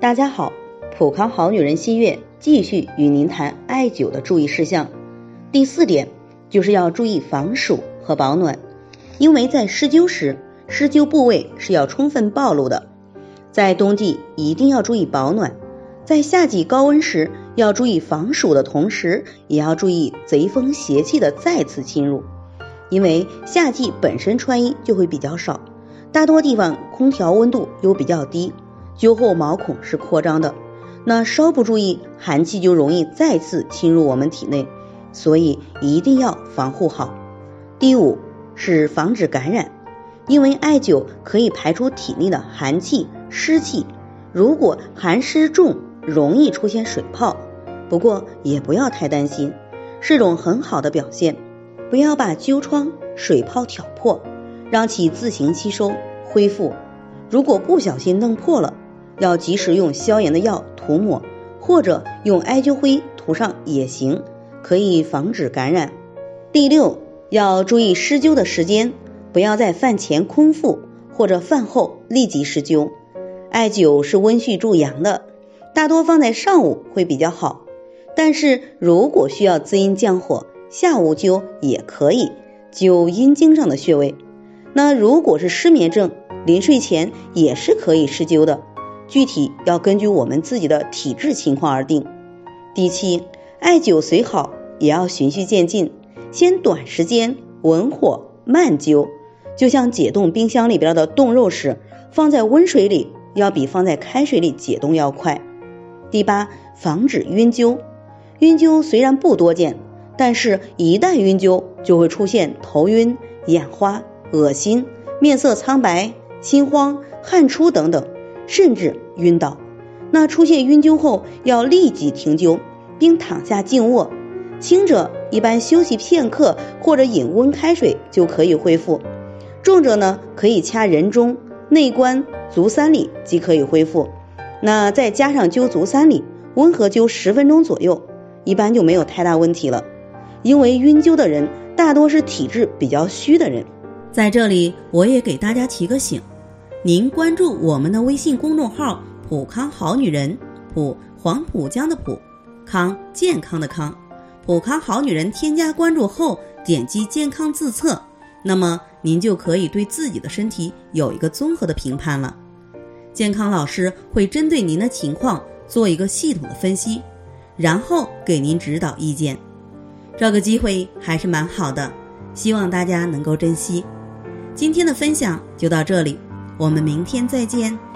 大家好，普康好女人新月继续与您谈艾灸的注意事项。第四点就是要注意防暑和保暖，因为在施灸时，施灸部位是要充分暴露的。在冬季一定要注意保暖，在夏季高温时要注意防暑的同时，也要注意贼风邪气的再次侵入。因为夏季本身穿衣就会比较少，大多地方空调温度又比较低，灸后毛孔是扩张的，那稍不注意，寒气就容易再次侵入我们体内，所以一定要防护好。第五是防止感染，因为艾灸可以排出体内的寒气、湿气，如果寒湿重，容易出现水泡，不过也不要太担心，是种很好的表现。不要把灸疮、水泡挑破，让其自行吸收恢复。如果不小心弄破了，要及时用消炎的药涂抹，或者用艾灸灰涂上也行，可以防止感染。第六，要注意施灸的时间，不要在饭前空腹或者饭后立即施灸。艾灸是温煦助阳的，大多放在上午会比较好。但是如果需要滋阴降火，下午灸也可以灸阴经上的穴位。那如果是失眠症，临睡前也是可以施灸的，具体要根据我们自己的体质情况而定。第七，艾灸虽好，也要循序渐进，先短时间文火慢灸，就像解冻冰箱里边的冻肉时，放在温水里要比放在开水里解冻要快。第八，防止晕灸，晕灸虽然不多见。但是，一旦晕灸，就会出现头晕、眼花、恶心、面色苍白、心慌、汗出等等，甚至晕倒。那出现晕灸后，要立即停灸，并躺下静卧。轻者一般休息片刻，或者饮温开水就可以恢复；重者呢，可以掐人中、内关、足三里即可以恢复。那再加上灸足三里，温和灸十分钟左右，一般就没有太大问题了。因为晕灸的人大多是体质比较虚的人，在这里我也给大家提个醒：您关注我们的微信公众号“普康好女人”，普黄浦江的普，康健康的康，普康好女人添加关注后，点击健康自测，那么您就可以对自己的身体有一个综合的评判了。健康老师会针对您的情况做一个系统的分析，然后给您指导意见。这个机会还是蛮好的，希望大家能够珍惜。今天的分享就到这里，我们明天再见。